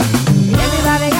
En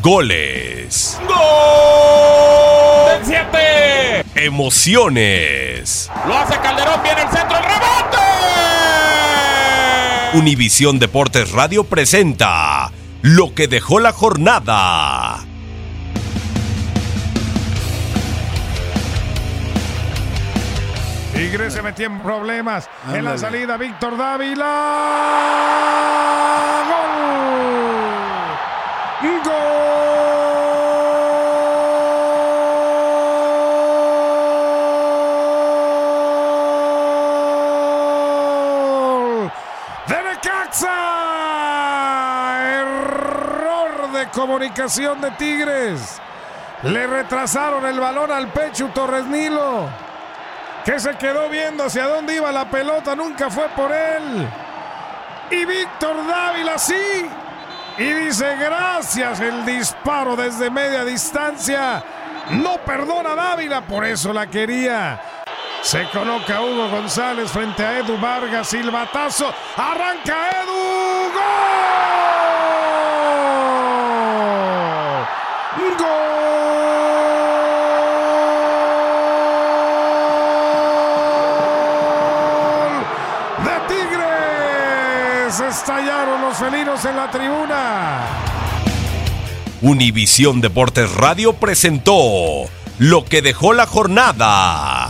Goles. ¡Gol! ¡Del 7! Emociones. Lo hace Calderón, viene el centro, el rebote. Univisión Deportes Radio presenta lo que dejó la jornada. Tigre se metió en problemas en la salida. Víctor Dávila. Comunicación de Tigres. Le retrasaron el balón al pecho Torres Nilo que se quedó viendo hacia dónde iba la pelota, nunca fue por él. Y Víctor Dávila sí. Y dice gracias el disparo desde media distancia. No perdona Dávila, por eso la quería. Se coloca Hugo González frente a Edu Vargas, silbatazo, arranca Edu, ¡Gol! ¡Gol! ¡De Tigres! Estallaron los felinos en la tribuna. Univisión Deportes Radio presentó lo que dejó la jornada.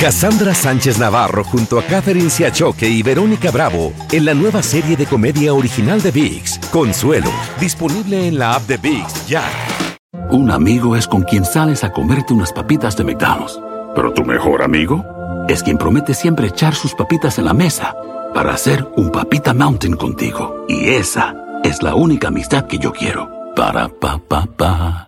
Cassandra Sánchez Navarro junto a Catherine Siachoque y Verónica Bravo en la nueva serie de comedia original de VIX, Consuelo, disponible en la app de VIX ya. Un amigo es con quien sales a comerte unas papitas de McDonald's. Pero tu mejor amigo es quien promete siempre echar sus papitas en la mesa para hacer un papita mountain contigo. Y esa es la única amistad que yo quiero. Para pa pa pa.